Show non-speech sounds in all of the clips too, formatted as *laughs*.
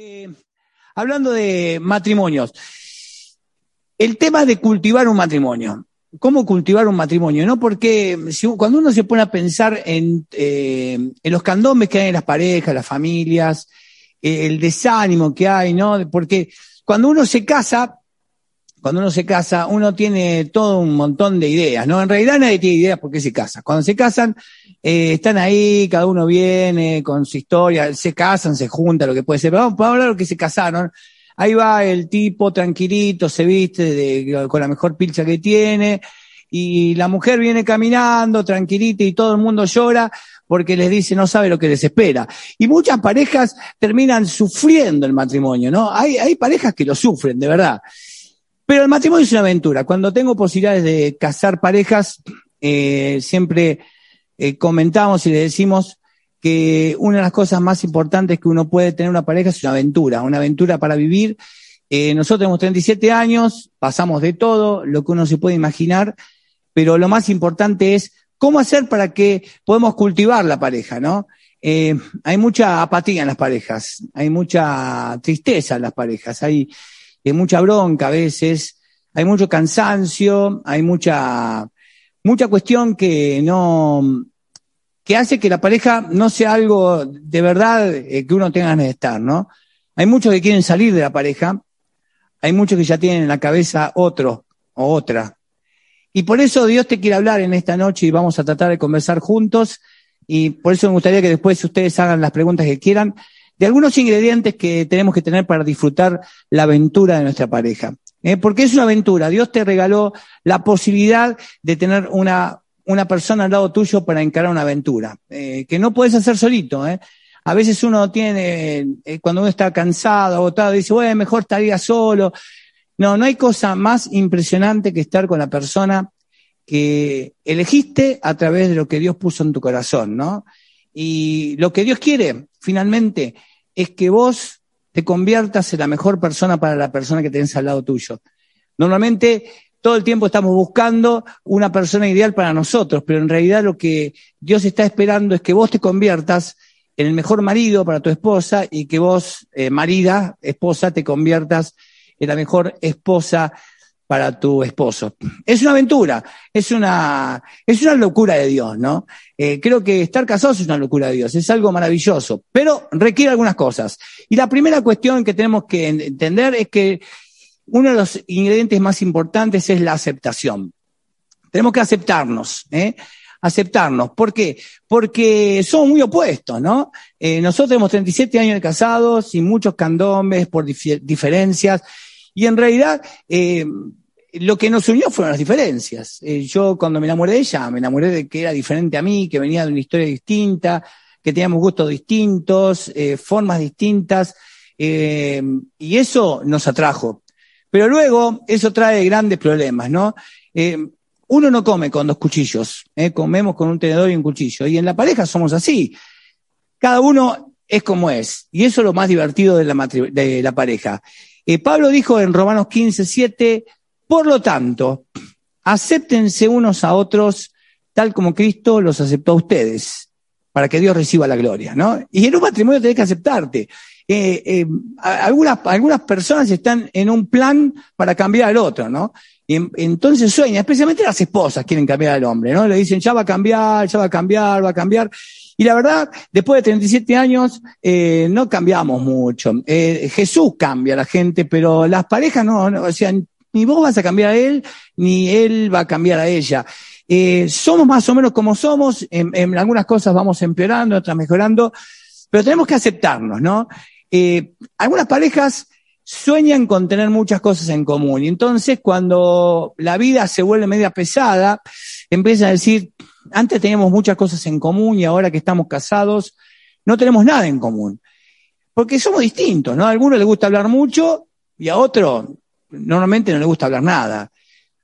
Eh, hablando de matrimonios, el tema de cultivar un matrimonio. ¿Cómo cultivar un matrimonio? ¿No? Porque cuando uno se pone a pensar en, eh, en los candombes que hay en las parejas, las familias, eh, el desánimo que hay, ¿no? Porque cuando uno se casa, cuando uno se casa, uno tiene todo un montón de ideas, ¿no? En realidad nadie tiene ideas por qué se casa. Cuando se casan, eh, están ahí, cada uno viene con su historia, se casan, se juntan, lo que puede ser. Vamos, a hablar de lo que se casaron. Ahí va el tipo tranquilito, se viste de, con la mejor pilcha que tiene, y la mujer viene caminando tranquilita y todo el mundo llora porque les dice no sabe lo que les espera. Y muchas parejas terminan sufriendo el matrimonio, ¿no? Hay, hay parejas que lo sufren, de verdad. Pero el matrimonio es una aventura. Cuando tengo posibilidades de casar parejas, eh, siempre eh, comentamos y le decimos que una de las cosas más importantes que uno puede tener una pareja es una aventura, una aventura para vivir. Eh, nosotros tenemos 37 años, pasamos de todo, lo que uno se puede imaginar, pero lo más importante es cómo hacer para que podamos cultivar la pareja, ¿no? Hay mucha apatía en las parejas, hay mucha tristeza en las parejas, hay, hay mucha bronca a veces, hay mucho cansancio, hay mucha mucha cuestión que no, que hace que la pareja no sea algo de verdad eh, que uno tenga ganas de estar, ¿no? Hay muchos que quieren salir de la pareja, hay muchos que ya tienen en la cabeza otro o otra. Y por eso Dios te quiere hablar en esta noche y vamos a tratar de conversar juntos. Y por eso me gustaría que después ustedes hagan las preguntas que quieran de algunos ingredientes que tenemos que tener para disfrutar la aventura de nuestra pareja. ¿eh? porque es una aventura. Dios te regaló la posibilidad de tener una, una persona al lado tuyo para encarar una aventura, eh, que no puedes hacer solito. ¿eh? A veces uno tiene, eh, cuando uno está cansado, agotado, dice, bueno, mejor estaría solo. No, no hay cosa más impresionante que estar con la persona que elegiste a través de lo que Dios puso en tu corazón, ¿no? Y lo que Dios quiere, finalmente, es que vos te conviertas en la mejor persona para la persona que tenés al lado tuyo. Normalmente todo el tiempo estamos buscando una persona ideal para nosotros, pero en realidad lo que Dios está esperando es que vos te conviertas en el mejor marido para tu esposa y que vos, eh, marida, esposa, te conviertas en la mejor esposa para tu esposo. Es una aventura, es una, es una locura de Dios, ¿no? Eh, creo que estar casados es una locura de Dios, es algo maravilloso, pero requiere algunas cosas. Y la primera cuestión que tenemos que entender es que uno de los ingredientes más importantes es la aceptación. Tenemos que aceptarnos, ¿eh? aceptarnos. ¿Por qué? Porque somos muy opuestos, ¿no? Eh, nosotros tenemos 37 años de casados y muchos candombes por diferencias. Y en realidad, eh, lo que nos unió fueron las diferencias. Eh, yo cuando me enamoré de ella, me enamoré de que era diferente a mí, que venía de una historia distinta, que teníamos gustos distintos, eh, formas distintas, y eso nos atrajo. Pero luego eso trae grandes problemas, ¿no? uno no come con dos cuchillos, comemos con un tenedor y un cuchillo, y en la pareja somos así. Cada uno es como es, y eso es lo más divertido de la, de la pareja. Pablo dijo en Romanos 15, 7, por lo tanto, acéptense unos a otros tal como Cristo los aceptó a ustedes, para que Dios reciba la gloria, ¿no? Y en un matrimonio tenés que aceptarte. Eh, eh, algunas, algunas personas están en un plan para cambiar al otro, ¿no? Y entonces sueñan, especialmente las esposas quieren cambiar al hombre, ¿no? Le dicen, ya va a cambiar, ya va a cambiar, va a cambiar. Y la verdad, después de 37 años, eh, no cambiamos mucho. Eh, Jesús cambia a la gente, pero las parejas no, o sea, ni vos vas a cambiar a él, ni él va a cambiar a ella. Eh, somos más o menos como somos, en, algunas cosas vamos empeorando, otras mejorando, pero tenemos que aceptarnos, ¿no? Eh, algunas parejas sueñan con tener muchas cosas en común y entonces cuando la vida se vuelve media pesada, empiezan a decir, antes teníamos muchas cosas en común y ahora que estamos casados, no tenemos nada en común. Porque somos distintos, ¿no? A algunos les gusta hablar mucho y a otro normalmente no le gusta hablar nada.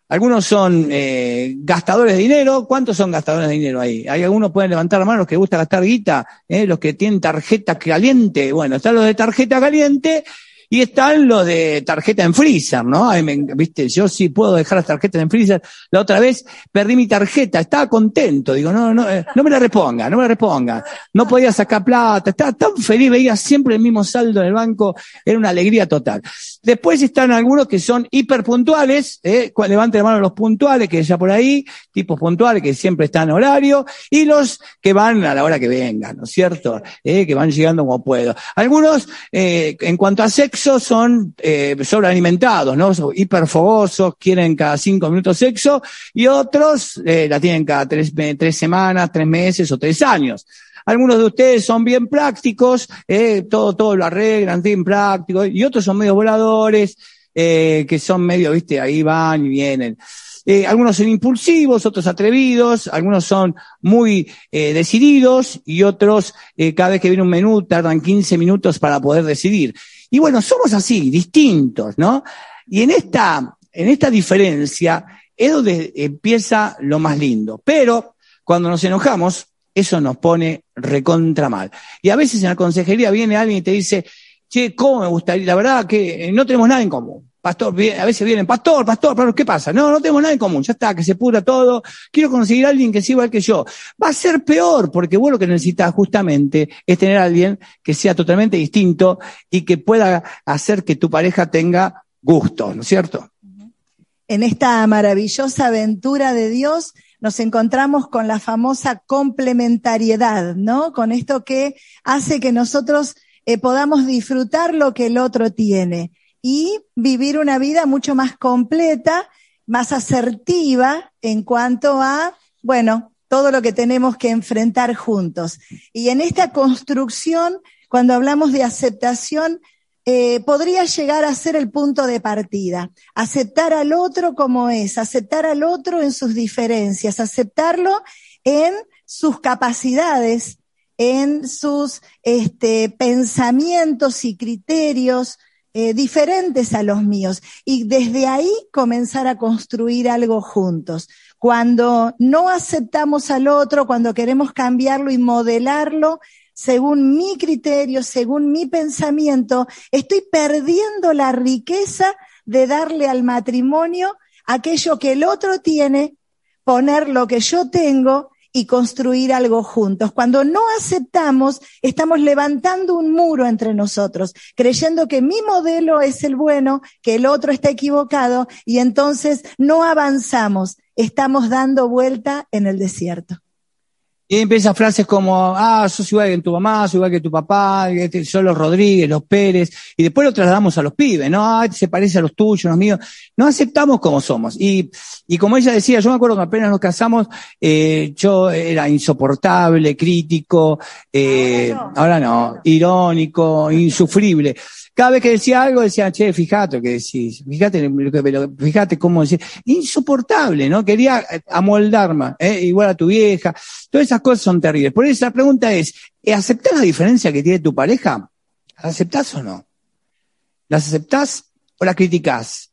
Algunos son eh, gastadores de dinero. ¿Cuántos son gastadores de dinero ahí? Hay algunos pueden levantar la mano los que gusta gastar guita, eh, los que tienen tarjeta caliente. Bueno, están los de tarjeta caliente Y están los de tarjeta en freezer, ¿no? Viste, yo sí puedo dejar las tarjetas en freezer. La otra vez perdí mi tarjeta, estaba contento. Digo, no, no, eh, no me la reponga, no me la reponga. No podía sacar plata, estaba tan feliz, veía siempre el mismo saldo en el banco, era una alegría total. Después están algunos que son hiperpuntuales, eh, levanten la mano los puntuales, que ya por ahí, tipos puntuales que siempre están en horario, y los que van a la hora que vengan, ¿no es cierto? Eh, que van llegando como puedo. Algunos, en cuanto a sexo, son eh, sobrealimentados, ¿no? Son hiperfogosos, quieren cada cinco minutos sexo, y otros eh, la tienen cada tres, tres semanas, tres meses o tres años. Algunos de ustedes son bien prácticos, eh, todo, todo lo arreglan, bien prácticos, y otros son medio voladores, que son medio, viste, ahí van y vienen. Algunos son impulsivos, otros atrevidos, algunos son muy decididos y otros, cada vez que viene un menú, tardan 15 minutos para poder decidir. Y bueno, somos así, distintos, ¿no? Y en esta, en esta diferencia es donde empieza lo más lindo. Pero cuando nos enojamos, eso nos pone recontra mal. Y a veces en la consejería viene alguien y te dice, che, ¿cómo me gustaría? La verdad que no tenemos nada en común. Pastor, a veces vienen, pastor, pastor, ¿qué pasa? No, no tenemos nada en común, ya está, que se pura todo. Quiero conseguir a alguien que sea igual que yo. Va a ser peor, porque vos lo que necesitas justamente es tener a alguien que sea totalmente distinto y que pueda hacer que tu pareja tenga gusto, ¿no es cierto? En esta maravillosa aventura de Dios nos encontramos con la famosa complementariedad, ¿no? Con esto que hace que nosotros eh, podamos disfrutar lo que el otro tiene y vivir una vida mucho más completa, más asertiva en cuanto a, bueno, todo lo que tenemos que enfrentar juntos. Y en esta construcción, cuando hablamos de aceptación, eh, podría llegar a ser el punto de partida. Aceptar al otro como es, aceptar al otro en sus diferencias, aceptarlo en sus capacidades, en sus este, pensamientos y criterios, eh, diferentes a los míos y desde ahí comenzar a construir algo juntos. Cuando no aceptamos al otro, cuando queremos cambiarlo y modelarlo según mi criterio, según mi pensamiento, estoy perdiendo la riqueza de darle al matrimonio aquello que el otro tiene, poner lo que yo tengo y construir algo juntos. Cuando no aceptamos, estamos levantando un muro entre nosotros, creyendo que mi modelo es el bueno, que el otro está equivocado y entonces no avanzamos, estamos dando vuelta en el desierto. Y empiezan frases como, ah, sos igual que tu mamá, sos igual que tu papá, este, son los Rodríguez, los Pérez, y después lo trasladamos a los pibes, ¿no? Ah, se parece a los tuyos, los míos. No aceptamos como somos. Y, y como ella decía, yo me acuerdo que apenas nos casamos, eh, yo era insoportable, crítico, eh, ahora no, irónico, insufrible cada vez que decía algo decía, che, fíjate lo que decís, fíjate, fíjate cómo decís, insoportable, ¿no? Quería amoldarme, ¿eh? igual a tu vieja, todas esas cosas son terribles. Por eso la pregunta es, ¿aceptás la diferencia que tiene tu pareja? ¿La aceptás o no? ¿Las aceptás o la criticás?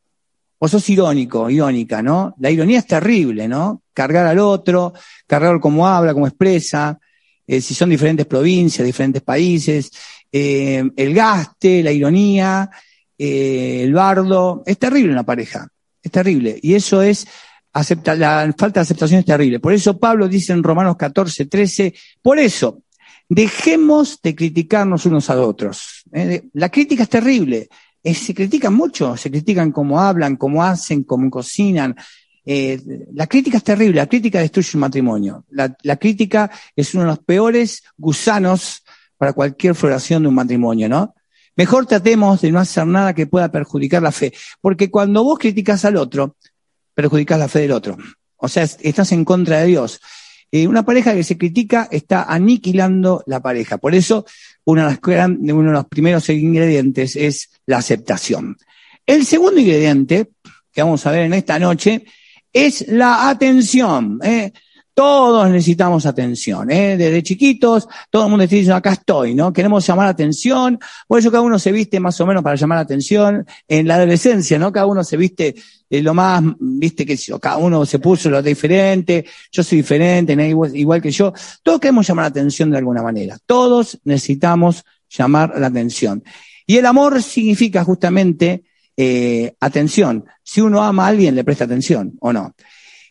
O sos irónico, irónica, ¿no? La ironía es terrible, ¿no? Cargar al otro, cargar cómo habla, cómo expresa, eh, si son diferentes provincias, diferentes países, eh, el gaste, la ironía, eh, el bardo. Es terrible una pareja, es terrible. Y eso es, acepta, la falta de aceptación es terrible. Por eso Pablo dice en Romanos 14, 13, por eso, dejemos de criticarnos unos a otros. ¿eh? La crítica es terrible. se critican mucho, se critican cómo hablan, cómo hacen, cómo cocinan. la crítica es terrible, la crítica destruye un matrimonio. La, la, crítica es uno de los peores gusanos para cualquier floración de un matrimonio, ¿no? Mejor tratemos de no hacer nada que pueda perjudicar la fe, porque cuando vos criticas al otro, perjudicas la fe del otro. O sea, estás en contra de Dios. Eh, una pareja que se critica está aniquilando la pareja. Por eso, uno de, los, uno de los primeros ingredientes es la aceptación. El segundo ingrediente que vamos a ver en esta noche es la atención. ¿eh? Todos necesitamos atención, ¿eh? Desde chiquitos, todo el mundo está diciendo, acá estoy, ¿no? Queremos llamar la atención, por eso cada uno se viste más o menos para llamar la atención. En la adolescencia, ¿no? Cada uno se viste eh, lo más, viste que cada uno se puso lo diferente, yo soy diferente, igual, igual que yo. Todos queremos llamar la atención de alguna manera. Todos necesitamos llamar la atención. Y el amor significa justamente eh, atención. Si uno ama a alguien, le presta atención, ¿o no?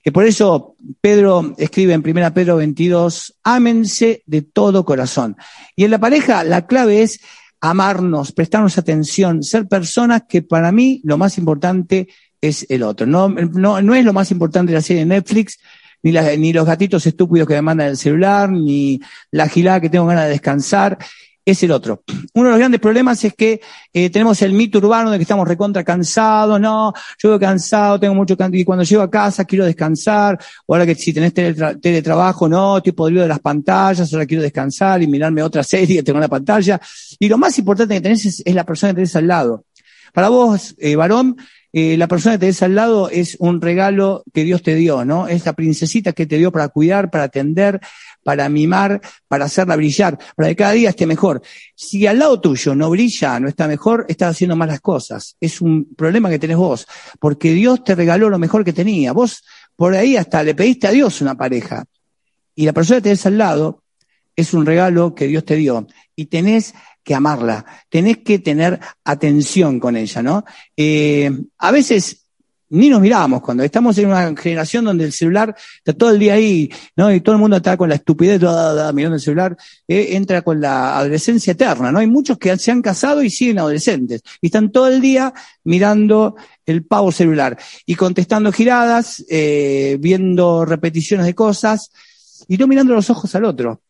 Y por eso Pedro escribe en 1 Pedro 22, ámense de todo corazón. Y en la pareja la clave es amarnos, prestarnos atención, ser personas que para mí lo más importante es el otro. No, no, no es lo más importante la serie de Netflix, ni, la, ni los gatitos estúpidos que me mandan el celular, ni la gilada que tengo ganas de descansar es el otro. Uno de los grandes problemas es que eh, tenemos el mito urbano de que estamos recontra cansados, no, yo voy cansado, tengo mucho y cuando llego a casa quiero descansar, o ahora que si tenés teletrabajo, no, estoy podrido de las pantallas, ahora quiero descansar y mirarme otra *laughs* serie que tengo en la pantalla. Y lo más importante que tenés es, la persona que tenés al lado. Para vos, eh, varón, eh, la persona que tenés al lado es un regalo que Dios te dio, ¿no? Es la princesita que te dio para cuidar, para atender, para mimar, para hacerla brillar, para que cada día esté mejor. Si al lado tuyo no brilla, no está mejor, estás haciendo malas cosas. Es un problema que tenés vos, porque Dios te regaló lo mejor que tenía. Vos por ahí hasta le pediste a Dios una pareja. Y la persona que tenés al lado es un regalo que Dios te dio. Y tenés que amarla, tenés que tener atención con ella, ¿no? Eh, a veces ni nos mirábamos cuando estamos en una generación donde el celular está todo el día ahí, ¿no? Y todo el mundo está con la estupidez toda, mirando el celular, eh, entra con la adolescencia eterna, ¿no? Hay muchos que se han casado y siguen adolescentes y están todo el día mirando el pavo celular y contestando giradas, eh, viendo repeticiones de cosas y no mirando los ojos al otro.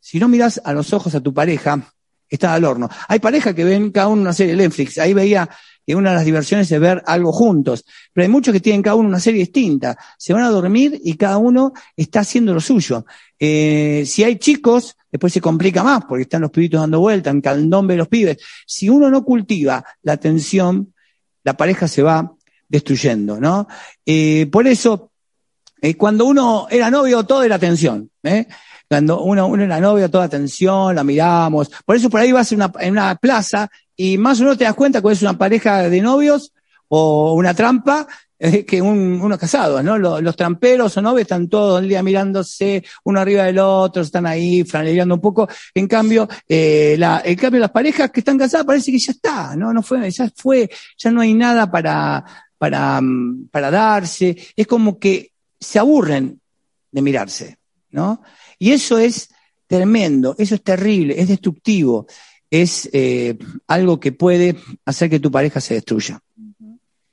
Si no miras a los ojos a tu pareja, está al horno. Hay parejas que ven cada uno una serie de Netflix. Ahí veía que una de las diversiones es ver algo juntos. Pero hay muchos que tienen cada uno una serie distinta. Se van a dormir y cada uno está haciendo lo suyo. Eh, si hay chicos, después se complica más porque están los pibitos dando vuelta, en candombe los pibes. Si uno no cultiva la atención, la pareja se va destruyendo, ¿no? Eh, por eso, eh, cuando uno era novio, todo era atención, ¿eh? Cuando uno, uno era novio, toda atención, la miramos. Por eso por ahí vas en una, en una plaza y más o menos te das cuenta cuando es una pareja de novios o una trampa eh, que un, unos casados, ¿no? Los, tramperos o novios están todo el día mirándose uno arriba del otro, están ahí franeleando un poco. En cambio, eh, la, en cambio las parejas que están casadas parece que ya está, ¿no? No fue, ya fue, ya no hay nada para, para, mm, para darse. Es como que se aburren de mirarse, ¿no? Y eso es tremendo, eso es terrible, es destructivo, es eh, algo que puede hacer que tu pareja se destruya.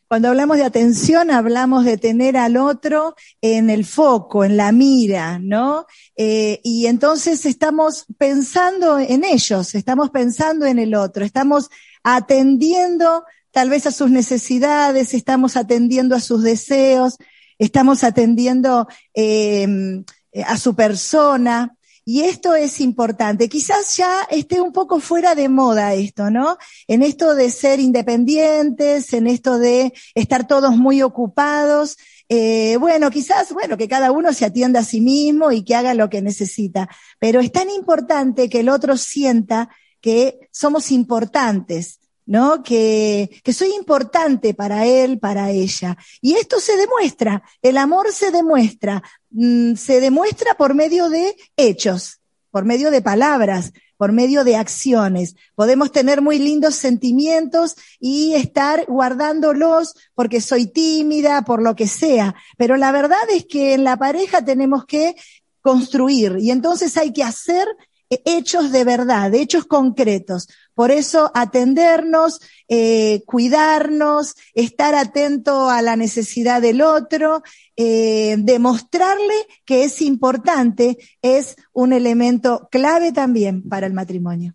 Cuando hablamos de atención, hablamos de tener al otro en el foco, en la mira, ¿no? Eh, y entonces estamos pensando en ellos, estamos pensando en el otro, estamos atendiendo tal vez a sus necesidades, estamos atendiendo a sus deseos, estamos atendiendo eh, a su persona. Y esto es importante. Quizás ya esté un poco fuera de moda esto, ¿no? En esto de ser independientes, en esto de estar todos muy ocupados. Eh, bueno, quizás, bueno, que cada uno se atienda a sí mismo y que haga lo que necesita. Pero es tan importante que el otro sienta que somos importantes, ¿no? Que, que soy importante para él, para ella. Y esto se demuestra, el amor se demuestra, mm, se demuestra por medio de hechos, por medio de palabras, por medio de acciones. Podemos tener muy lindos sentimientos y estar guardándolos porque soy tímida, por lo que sea. Pero la verdad es que en la pareja tenemos que construir y entonces hay que hacer hechos de verdad, hechos concretos. Por eso atendernos, eh, cuidarnos, estar atento a la necesidad del otro, eh, demostrarle que es importante, es un elemento clave también para el matrimonio.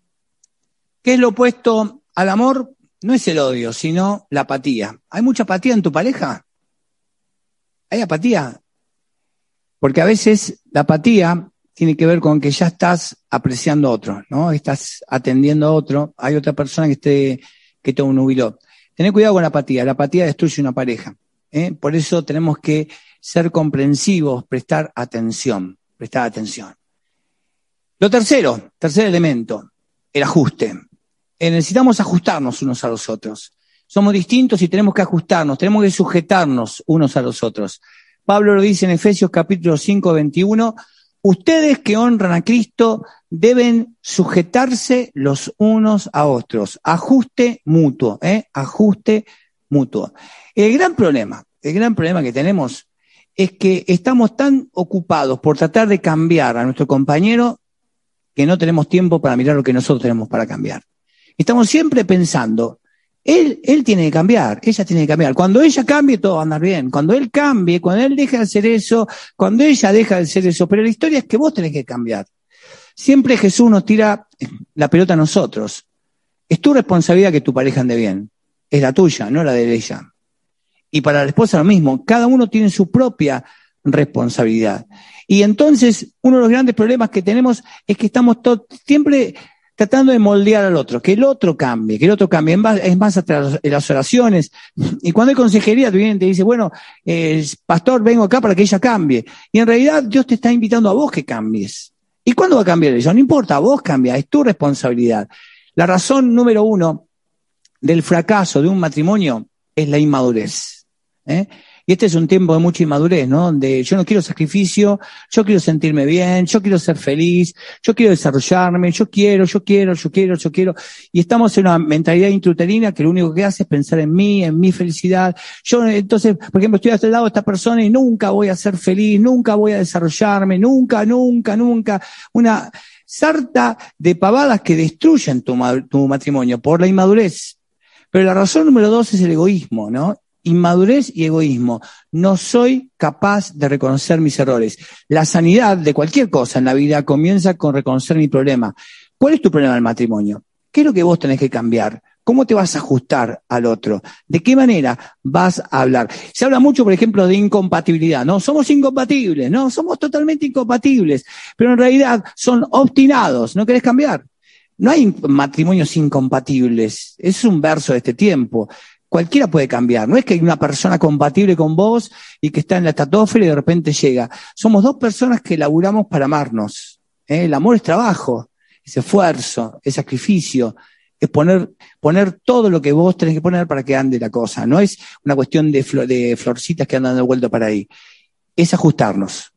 ¿Qué es lo opuesto al amor? No es el odio, sino la apatía. ¿Hay mucha apatía en tu pareja? ¿Hay apatía? Porque a veces la apatía tiene que ver con que ya estás apreciando a otro, ¿no? Estás atendiendo a otro, hay otra persona que esté, que te nubiló. Tener cuidado con la apatía, la apatía destruye una pareja. ¿eh? Por eso tenemos que ser comprensivos, prestar atención, prestar atención. Lo tercero, tercer elemento, el ajuste. Eh, necesitamos ajustarnos unos a los otros. Somos distintos y tenemos que ajustarnos, tenemos que sujetarnos unos a los otros. Pablo lo dice en Efesios capítulo 5, 21, Ustedes que honran a Cristo deben sujetarse los unos a otros. Ajuste mutuo, ¿eh? Ajuste mutuo. El gran problema, el gran problema que tenemos es que estamos tan ocupados por tratar de cambiar a nuestro compañero que no tenemos tiempo para mirar lo que nosotros tenemos para cambiar. Estamos siempre pensando, él, él tiene que cambiar, ella tiene que cambiar. Cuando ella cambie, todo va a andar bien. Cuando él cambie, cuando él deje de hacer eso, cuando ella deja de hacer eso. Pero la historia es que vos tenés que cambiar. Siempre Jesús nos tira la pelota a nosotros. Es tu responsabilidad que tu pareja ande bien. Es la tuya, no la de ella. Y para la esposa lo mismo. Cada uno tiene su propia responsabilidad. Y entonces, uno de los grandes problemas que tenemos es que estamos siempre tratando de moldear al otro, que el otro cambie, que el otro cambie. Es más, hasta las oraciones. Y cuando hay consejería, tú vienes y te dice, bueno, eh, pastor, vengo acá para que ella cambie. Y en realidad Dios te está invitando a vos que cambies. ¿Y cuándo va a cambiar ella? No importa, vos cambia, es tu responsabilidad. La razón número uno del fracaso de un matrimonio es la inmadurez. ¿eh? Y este es un tiempo de mucha inmadurez, ¿no? Donde yo no quiero sacrificio, yo quiero sentirme bien, yo quiero ser feliz, yo quiero desarrollarme, yo quiero, yo quiero, yo quiero, yo quiero. Y estamos en una mentalidad intruterina que lo único que hace es pensar en mí, en mi felicidad. Yo, entonces, por ejemplo, estoy a este lado de esta persona y nunca voy a ser feliz, nunca voy a desarrollarme, nunca, nunca, nunca. Una sarta de pavadas que destruyen tu, tu matrimonio por la inmadurez. Pero la razón número dos es el egoísmo, ¿no? Inmadurez y egoísmo. No soy capaz de reconocer mis errores. La sanidad de cualquier cosa en la vida comienza con reconocer mi problema. ¿Cuál es tu problema del matrimonio? ¿Qué es lo que vos tenés que cambiar? ¿Cómo te vas a ajustar al otro? ¿De qué manera vas a hablar? Se habla mucho, por ejemplo, de incompatibilidad. No, somos incompatibles, no, somos totalmente incompatibles, pero en realidad son obstinados, no querés cambiar. No hay matrimonios incompatibles, es un verso de este tiempo cualquiera puede cambiar. No es que hay una persona compatible con vos y que está en la estratosfera y de repente llega. Somos dos personas que laburamos para amarnos. ¿eh? El amor es trabajo, es esfuerzo, es sacrificio, es poner, poner todo lo que vos tenés que poner para que ande la cosa. No es una cuestión de, de florcitas que andan de vuelta para ahí. Es ajustarnos.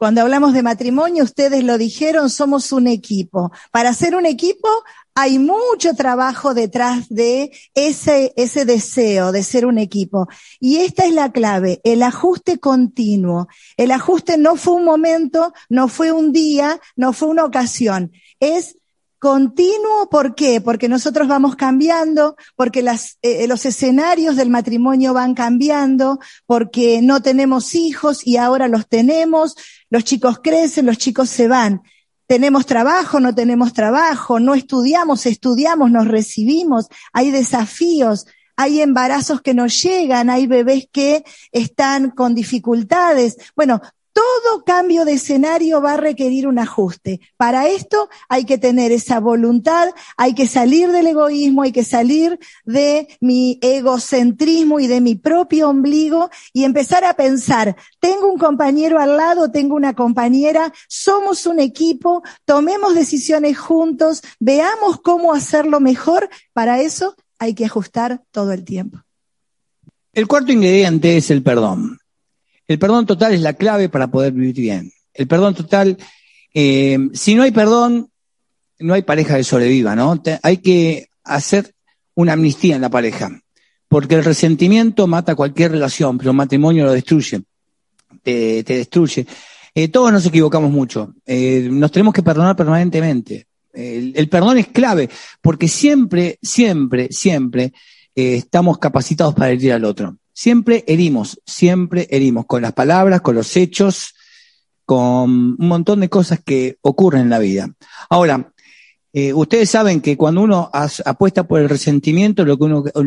Cuando hablamos de matrimonio, ustedes lo dijeron, somos un equipo. Para ser un equipo hay mucho trabajo detrás de ese, ese deseo de ser un equipo. Y esta es la clave, el ajuste continuo. El ajuste no fue un momento, no fue un día, no fue una ocasión. Es continuo, ¿por qué? Porque nosotros vamos cambiando, porque las, eh, los escenarios del matrimonio van cambiando, porque no tenemos hijos y ahora los tenemos, los chicos crecen, los chicos se van tenemos trabajo, no tenemos trabajo, no estudiamos, estudiamos, nos recibimos, hay desafíos, hay embarazos que nos llegan, hay bebés que están con dificultades. Bueno, todo cambio de escenario va a requerir un ajuste. Para esto hay que tener esa voluntad, hay que salir del egoísmo, hay que salir de mi egocentrismo y de mi propio ombligo y empezar a pensar, tengo un compañero al lado, tengo una compañera, somos un equipo, tomemos decisiones juntos, veamos cómo hacerlo mejor. Para eso hay que ajustar todo el tiempo. El cuarto ingrediente es el perdón. El perdón total es la clave para poder vivir bien. El perdón total, eh, si no hay perdón, no hay pareja que sobreviva, ¿no? hay que hacer una amnistía en la pareja, porque el resentimiento mata cualquier relación, pero el matrimonio lo destruye, te, destruye. Eh, todos nos equivocamos mucho, eh, nos tenemos que perdonar permanentemente. el perdón es clave, porque siempre, siempre, siempre estamos capacitados para herir al otro. Siempre herimos, siempre herimos, con las palabras, con los hechos, con un montón de cosas que ocurren en la vida. Ahora, eh, ustedes saben que cuando uno apuesta por el resentimiento, lo,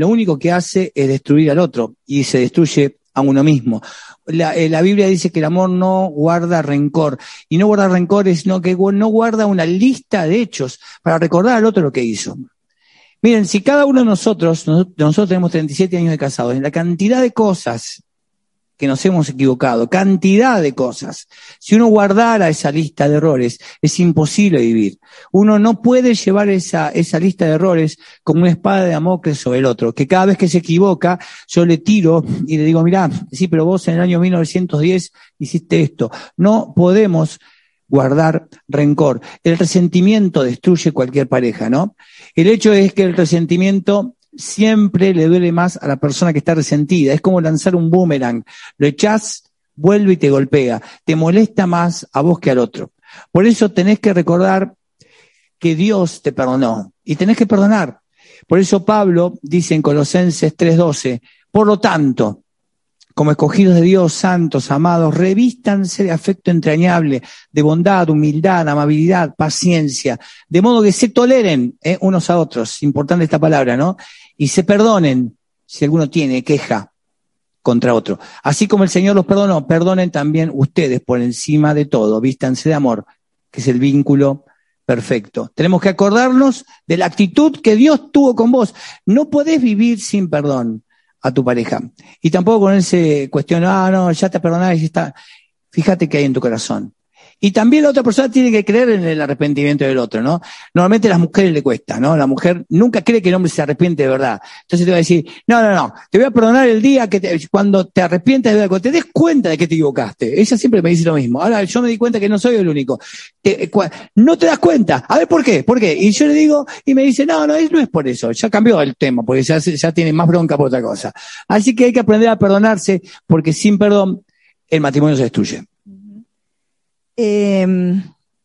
único que hace es destruir al otro y se destruye a uno mismo. La, eh, la, Biblia dice que el amor no guarda rencor. Y no guarda rencor es no, que no guarda una lista de hechos para recordar al otro lo que hizo. Miren, si cada uno de nosotros, nosotros tenemos 37 años de casados, en la cantidad de cosas que nos hemos equivocado, cantidad de cosas. Si uno guardara esa lista de errores, es imposible vivir. Uno no puede llevar esa, esa lista de errores como una espada de Damocles sobre el otro, que cada vez que se equivoca, yo le tiro y le digo, mirá, sí, pero vos en el año 1910 hiciste esto. No podemos guardar rencor. El resentimiento destruye cualquier pareja, ¿no? El hecho es que el resentimiento siempre le duele más a la persona que está resentida. Es como lanzar un boomerang. Lo echás, vuelve y te golpea. Te molesta más a vos que al otro. Por eso tenés que recordar que Dios te perdonó y tenés que perdonar. Por eso Pablo dice en Colosenses 3:12, por lo tanto, como escogidos de Dios, santos, amados, revístanse de afecto entrañable, de bondad, humildad, amabilidad, paciencia, de modo que se toleren eh, unos a otros, importante esta palabra, ¿no? Y se perdonen si alguno tiene queja contra otro. Así como el Señor los perdonó, perdonen también ustedes por encima de todo, vístanse de amor, que es el vínculo perfecto. Tenemos que acordarnos de la actitud que Dios tuvo con vos. No podés vivir sin perdón a tu pareja. Y tampoco con ese cuestión, ah, no, ya te perdonás y está. Fíjate que hay en tu corazón. Y también la otra persona tiene que creer en el arrepentimiento del otro, ¿no? Normalmente a las mujeres le cuesta, ¿no? La mujer nunca cree que el hombre se arrepiente de verdad. Entonces te va a decir, no, no, no, te voy a perdonar el día que te, cuando te arrepientas de verdad, cuando te des cuenta de que te equivocaste. Ella siempre me dice lo mismo. Ahora yo me di cuenta que no soy el único. Te, no te das cuenta. A ver, ¿por qué? ¿Por qué? Y yo le digo, y me dice, no, no, no es por eso. Ya cambió el tema, porque ya, ya tiene más bronca por otra cosa. Así que hay que aprender a perdonarse, porque sin perdón el matrimonio se destruye. Eh,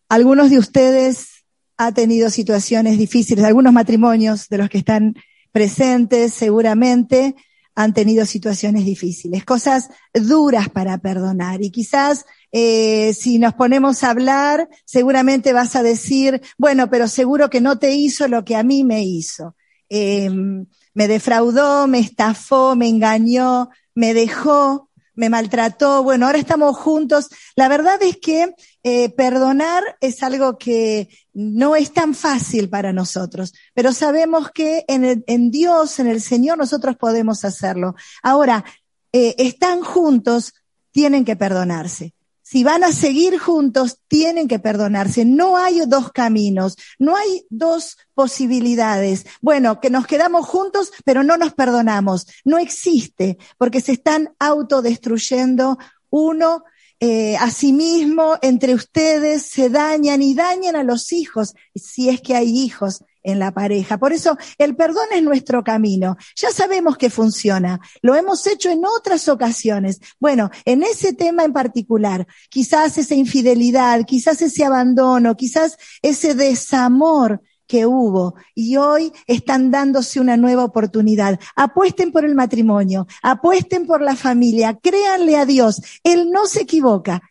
algunos de ustedes han tenido situaciones difíciles, algunos matrimonios de los que están presentes seguramente han tenido situaciones difíciles, cosas duras para perdonar. Y quizás eh, si nos ponemos a hablar, seguramente vas a decir, bueno, pero seguro que no te hizo lo que a mí me hizo. Eh, me defraudó, me estafó, me engañó, me dejó me maltrató, bueno, ahora estamos juntos. La verdad es que eh, perdonar es algo que no es tan fácil para nosotros, pero sabemos que en, en Dios, en el Señor, nosotros podemos hacerlo. Ahora, eh, están juntos, tienen que perdonarse si van a seguir juntos, tienen que perdonarse. No hay dos caminos, no hay dos posibilidades. Bueno, que nos quedamos juntos, pero no nos perdonamos. No existe, porque se están autodestruyendo uno eh, a sí mismo, entre ustedes, se dañan y dañan a los hijos, si es que hay hijos en la pareja. Por eso el perdón es nuestro camino. Ya sabemos que funciona. Lo hemos hecho en otras ocasiones. Bueno, en ese tema en particular, quizás esa infidelidad, quizás ese abandono, quizás ese desamor que hubo y hoy están dándose una nueva oportunidad. Apuesten por el matrimonio, apuesten por la familia, créanle a Dios. Él no se equivoca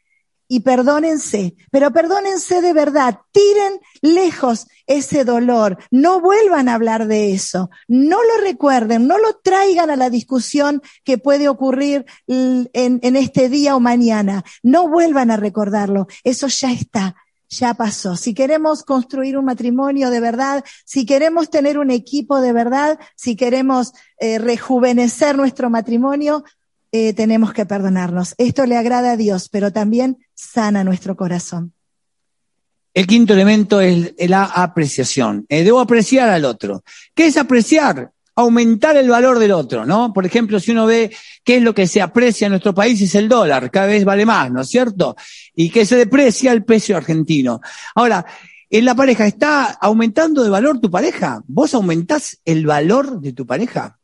y perdónense, pero perdónense de verdad, tiren lejos ese dolor, no vuelvan a hablar de eso, no lo recuerden, no lo traigan a la discusión que puede ocurrir en, en este día o mañana, no vuelvan a recordarlo, eso ya está, ya pasó. Si queremos construir un matrimonio de verdad, si queremos tener un equipo de verdad, si queremos eh, rejuvenecer nuestro matrimonio, eh, tenemos que perdonarnos. Esto le agrada a Dios, pero también sana nuestro corazón. El quinto elemento es la apreciación. Eh, debo apreciar al otro. ¿Qué es apreciar? Aumentar el valor del otro, ¿no? Por ejemplo, si uno ve qué es lo que se aprecia en nuestro país es el dólar, cada vez vale más, ¿no es cierto? Y que se deprecia el peso argentino. Ahora, en la pareja, ¿está aumentando de valor tu pareja? ¿Vos aumentás el valor de tu pareja?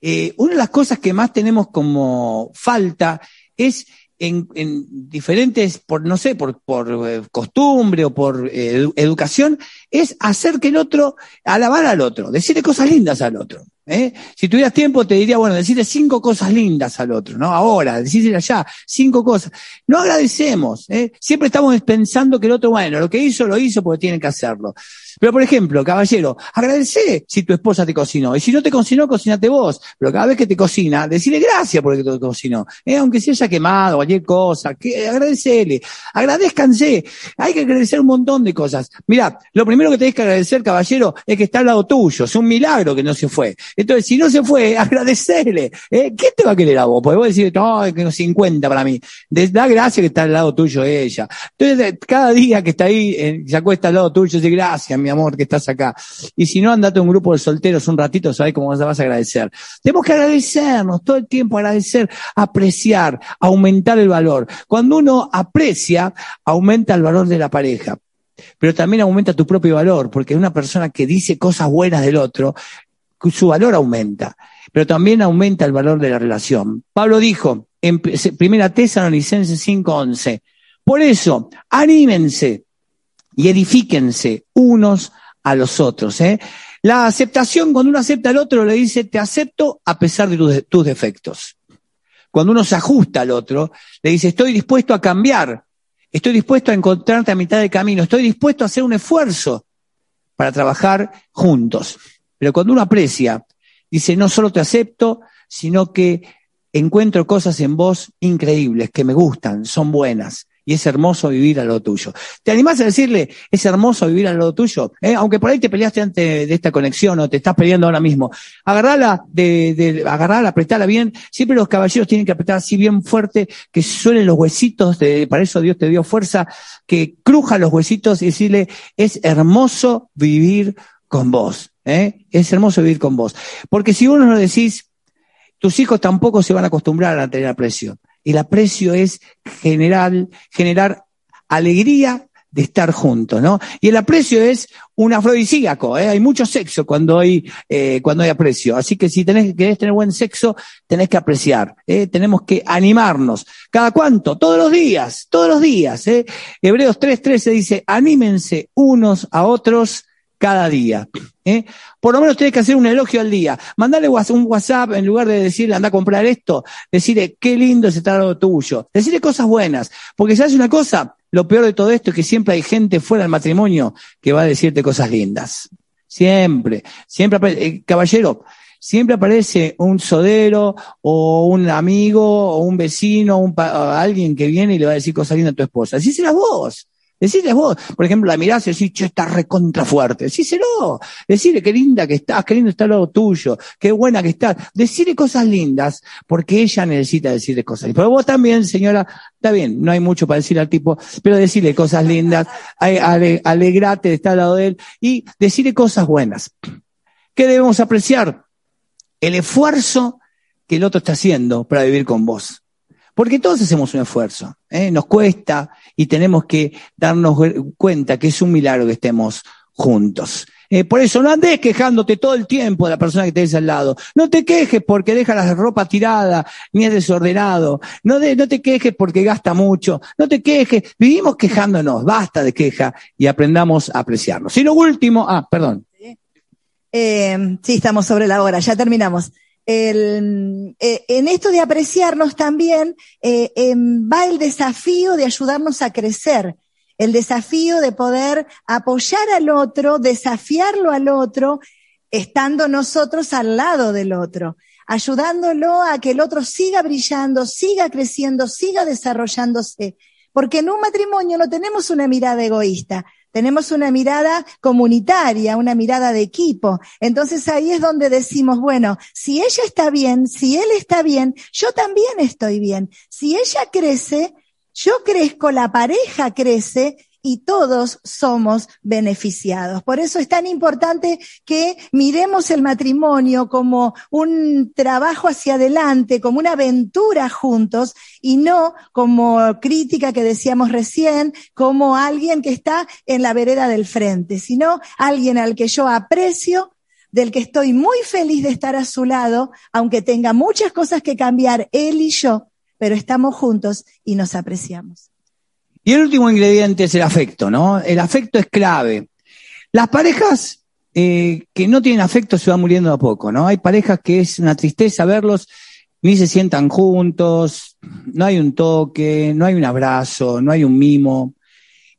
Eh, una de las cosas que más tenemos como falta es en, diferentes, por no sé, por, por eh, costumbre o por eh, educación, es hacer que el otro, alabar al otro, decirle cosas lindas al otro. ¿Eh? Si tuvieras tiempo, te diría, bueno, decirle cinco cosas lindas al otro, ¿no? Ahora, decirle allá, cinco cosas. No agradecemos, ¿eh? Siempre estamos pensando que el otro, bueno, lo que hizo, lo hizo porque tiene que hacerlo. Pero, por ejemplo, caballero, agradece si tu esposa te cocinó. Y si no te cocinó, cocinate vos. Pero cada vez que te cocina, decirle gracias porque te cocinó. ¿eh? Aunque se haya quemado, cualquier cosa, que, agradecele. Agradezcanse. Hay que agradecer un montón de cosas. Mira, lo primero que tenés que agradecer, caballero, es que está al lado tuyo. Es un milagro que no se fue Entonces, si no se fue, *laughs* agradecerle. ¿eh? ¿Qué te va a querer a vos? Porque vos decís, no, es que no 50 para mí. Da gracia que está al lado tuyo ella. Entonces, cada día que está ahí, eh, se acuesta al lado tuyo, dice, gracias, mi amor, que estás acá. Y si no, andate a un grupo de solteros un ratito, sabés cómo vas a agradecer. Tenemos que agradecernos todo el tiempo, agradecer, apreciar, aumentar el valor. Cuando uno aprecia, aumenta el valor de la pareja pero también aumenta tu propio valor, porque una persona que dice cosas buenas del otro, su valor aumenta, pero también aumenta el valor de la relación. Pablo dijo en primera Tesalonicenses 5:11, por eso, anímense y edifíquense unos a los otros. ¿eh? La aceptación, cuando uno acepta al otro, le dice, te acepto a pesar de tus defectos. Cuando uno se ajusta al otro, le dice, estoy dispuesto a cambiar Estoy dispuesto a encontrarte a mitad de camino. Estoy dispuesto a hacer un esfuerzo para trabajar juntos. Pero cuando uno aprecia, dice, no solo te acepto, sino que encuentro cosas en vos increíbles, que me gustan, son buenas y es hermoso vivir a lo tuyo. ¿Te animás a decirle, es hermoso vivir a lo tuyo? ¿Eh? Aunque por ahí te peleaste antes de esta conexión o te estás peleando ahora mismo. Agarrala, de, de, agarrala, apretala bien. Siempre los caballeros tienen que apretar así bien fuerte, que suelen los huesitos, de, para eso Dios te dio fuerza, que cruja los huesitos y decirle, es hermoso vivir con vos. ¿Eh? Es hermoso vivir con vos. Porque si uno lo decís, tus hijos tampoco se van a acostumbrar a tener aprecio. El aprecio es generar, generar alegría de estar juntos, ¿no? Y el aprecio es un afrodisíaco, ¿eh? hay mucho sexo cuando hay, eh, cuando hay aprecio. Así que si tenés, querés tener buen sexo, tenés que apreciar, ¿eh? tenemos que animarnos. ¿Cada cuánto? Todos los días, todos los días. ¿eh? Hebreos 3.13 dice, anímense unos a otros cada día. ¿eh? Por lo menos tienes que hacer un elogio al día. Mandale un WhatsApp en lugar de decirle anda a comprar esto, decirle qué lindo es estar lo tuyo. Decirle cosas buenas. Porque si hace una cosa, lo peor de todo esto es que siempre hay gente fuera del matrimonio que va a decirte cosas lindas. Siempre, siempre, eh, caballero, siempre aparece un sodero o un amigo o un vecino o, un, alguien que viene y le va a decir cosas lindas a tu esposa. Decísela vos. Decirle vos, por ejemplo, la mirás y decís, che, está recontra fuerte. Decíselo. Decirle qué linda que estás, qué lindo está lo tuyo, qué buena que estás. Decirle cosas lindas, porque ella necesita decirle cosas lindas. Pero vos también, señora, está bien, no hay mucho para decir al tipo, pero decirle cosas lindas, alegrate de estar al lado de él y decirle cosas buenas. ¿Qué debemos apreciar? El esfuerzo que el otro está haciendo para vivir con vos. Porque todos hacemos un esfuerzo, ¿eh? nos cuesta y tenemos que darnos cuenta que es un milagro que estemos juntos. Eh, por eso no andes quejándote todo el tiempo de la persona que tenés al lado. No te quejes porque deja la ropa tirada, ni es desordenado. No, no te quejes porque gasta mucho. No te quejes. Vivimos quejándonos. Basta de queja y aprendamos a apreciarnos. Y lo último, ah, perdón. Eh, sí, estamos sobre la hora. Ya terminamos eh, en esto de apreciarnos también eh, em, va el desafío de ayudarnos a crecer, el desafío de poder apoyar al otro, desafiarlo al otro, estando nosotros al lado del otro, ayudándolo a que el otro siga brillando, siga creciendo, siga desarrollándose. Porque en un matrimonio no tenemos una mirada egoísta, tenemos una mirada comunitaria, una mirada de equipo. Entonces ahí es donde decimos, bueno, si ella está bien, si él está bien, yo también estoy bien. Si ella crece, yo crezco, la pareja crece y todos somos beneficiados. Por eso es tan importante que miremos el matrimonio como un trabajo hacia adelante, como una aventura juntos y no como crítica que decíamos recién, como alguien que está en la vereda del frente, sino alguien al que yo aprecio, del que estoy muy feliz de estar a su lado, aunque tenga muchas cosas que cambiar él y yo, pero estamos juntos y nos apreciamos. Y el último ingrediente es el afecto, ¿no? El afecto es clave. Las parejas eh, que no tienen afecto se van muriendo a poco, ¿no? Hay parejas que es una tristeza verlos, ni se sientan juntos, no hay un toque, no hay un abrazo, no hay un mimo,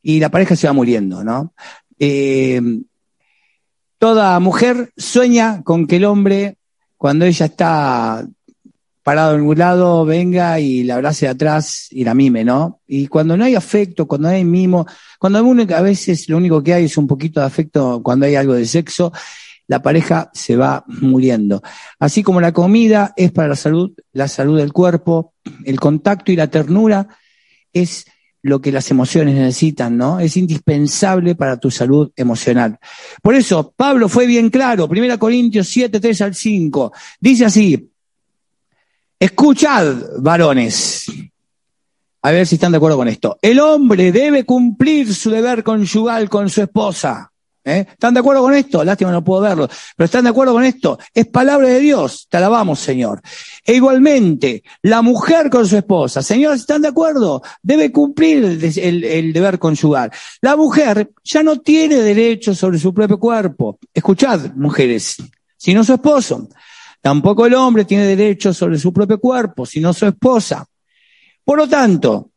y la pareja se va muriendo, ¿no? Eh, toda mujer sueña con que el hombre, cuando ella está parado en un lado, venga y la abrace de atrás y la mime, ¿no? Y cuando no hay afecto, cuando no hay mimo, cuando a veces lo único que hay es un poquito de afecto cuando hay algo de sexo, la pareja se va muriendo. Así como la comida es para la salud, la salud del cuerpo, el contacto y la ternura es lo que las emociones necesitan, ¿no? Es indispensable para tu salud emocional. Por eso, Pablo fue bien claro, 1 Corintios 7, 3 al 5, dice así, escuchad, varones, a ver si están de acuerdo con esto, el hombre debe cumplir su deber conyugal con su esposa ¿Eh? ¿Están de acuerdo con esto? Lástima no puedo verlo. Pero ¿están de acuerdo con esto? Es palabra de Dios. Te alabamos, Señor. E igualmente, la mujer con su esposa. Señor, ¿están de acuerdo? Debe cumplir el, el deber conyugal. La mujer ya no tiene derecho sobre su propio cuerpo. Escuchad, mujeres, sino su esposo. Tampoco el hombre tiene derecho sobre su propio cuerpo, sino su esposa. Por lo tanto,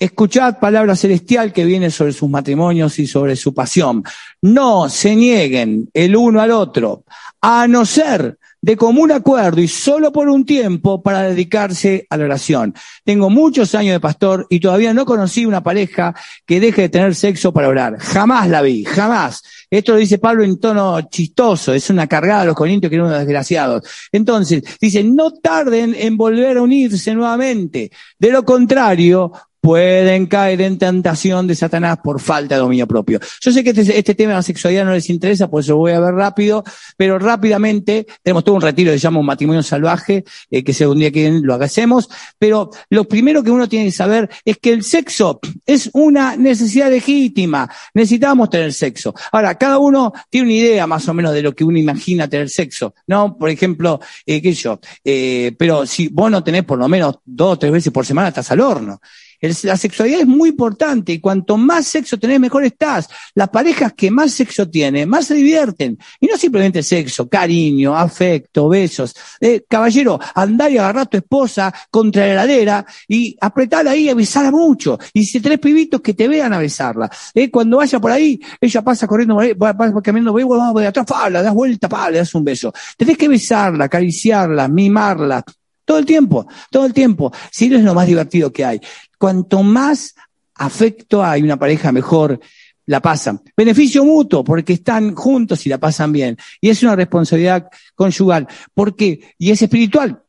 Escuchad palabra celestial que viene sobre sus matrimonios y sobre su pasión. No se nieguen el uno al otro, a no ser de común acuerdo y solo por un tiempo para dedicarse a la oración. Tengo muchos años de pastor y todavía no conocí una pareja que deje de tener sexo para orar. Jamás la vi, jamás. Esto lo dice Pablo en tono chistoso, es una cargada a los corintios que eran unos desgraciados. Entonces, dice, no tarden en volver a unirse nuevamente. De lo contrario, pueden caer en tentación de Satanás por falta de dominio propio. Yo sé que este, este, tema de la sexualidad no les interesa, por eso voy a ver rápido, pero rápidamente tenemos todo un retiro que se llama un matrimonio salvaje, eh, que según día que lo hagamos, pero lo primero que uno tiene que saber es que el sexo es una necesidad legítima. Necesitamos tener sexo. Ahora, cada uno tiene una idea más o menos de lo que uno imagina tener sexo, ¿no? Por ejemplo, eh, qué sé yo, eh, pero si vos no tenés por lo menos dos o tres veces por semana, estás al horno la sexualidad es muy importante y cuanto más sexo tenés, mejor estás. Las parejas que más sexo tienen, más se divierten. Y no simplemente sexo, cariño, afecto, besos. Eh, caballero, andar y agarrar a tu esposa contra la heladera y apretarla ahí y besarla mucho. Y si tenés pibitos, que te vean a besarla. Eh, cuando vaya por ahí, ella pasa corriendo, va, caminando, va de atrás, le das vuelta, pa, le das un beso. Tenés que besarla, acariciarla, mimarla, todo el tiempo, todo el tiempo. Si no es lo más divertido que hay. Cuanto más afecto hay una pareja, mejor la pasan. Beneficio mutuo, porque están juntos y la pasan bien. Y es una responsabilidad conyugal. ¿Por qué? Y es espiritual.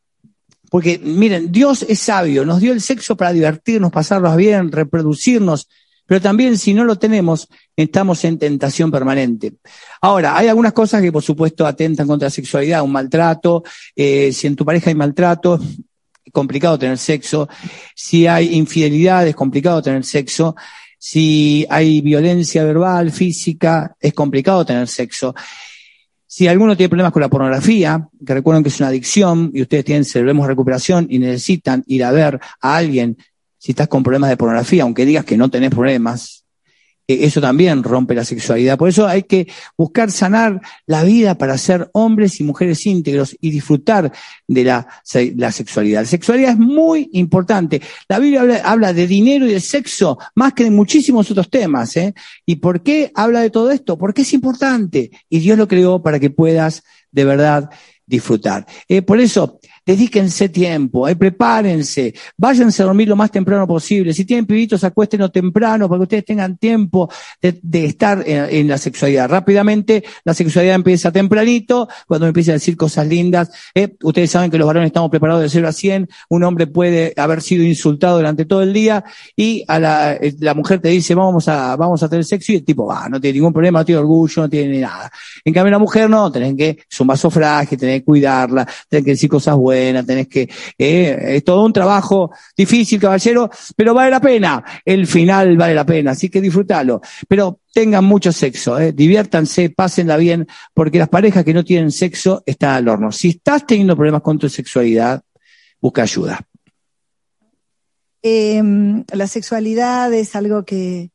Porque, miren, Dios es sabio, nos dio el sexo para divertirnos, pasarnos bien, reproducirnos, pero también si no lo tenemos, estamos en tentación permanente. Ahora, hay algunas cosas que por supuesto atentan contra la sexualidad, un maltrato, eh, si en tu pareja hay maltrato, complicado tener sexo, si hay infidelidad, es complicado tener sexo, si hay violencia verbal, física, es complicado tener sexo. Si alguno tiene problemas con la pornografía, que recuerden que es una adicción y ustedes tienen cerebros de recuperación y necesitan ir a ver a alguien si estás con problemas de pornografía, aunque digas que no tenés problemas, eso también rompe la sexualidad. Por eso hay que buscar sanar la vida para ser hombres y mujeres íntegros y disfrutar de la, sexualidad. La sexualidad es muy importante. La Biblia habla, de dinero y de sexo más que de muchísimos otros temas. ¿eh? ¿Y por qué habla de todo esto? Porque es importante y Dios lo creó para que puedas de verdad disfrutar. Eh, por eso, dedíquense tiempo, eh, prepárense, váyanse a dormir lo más temprano posible. Si tienen pibitos, acuéstenlos temprano para que ustedes tengan tiempo de, estar en, la sexualidad. Rápidamente, la sexualidad empieza tempranito, cuando empieza a decir cosas lindas. Eh, ustedes saben que los varones estamos preparados de 0 a 100. Un hombre puede haber sido insultado durante todo el día y a la, eh, mujer te dice, vamos a, vamos a tener sexo y el tipo va, no tiene ningún problema, no tiene orgullo, no tiene nada. En cambio, la mujer no, tienen que, es un tenés que cuidarla, tenés que decir cosas buenas tenés que, eh, es todo un trabajo difícil, caballero, pero vale la pena, el final vale la pena, así que disfrútalo. Pero tengan mucho sexo, eh, diviértanse, pásenla bien, porque las parejas que no tienen sexo están al horno. Si estás teniendo problemas con tu sexualidad, busca ayuda. Em, la sexualidad es algo que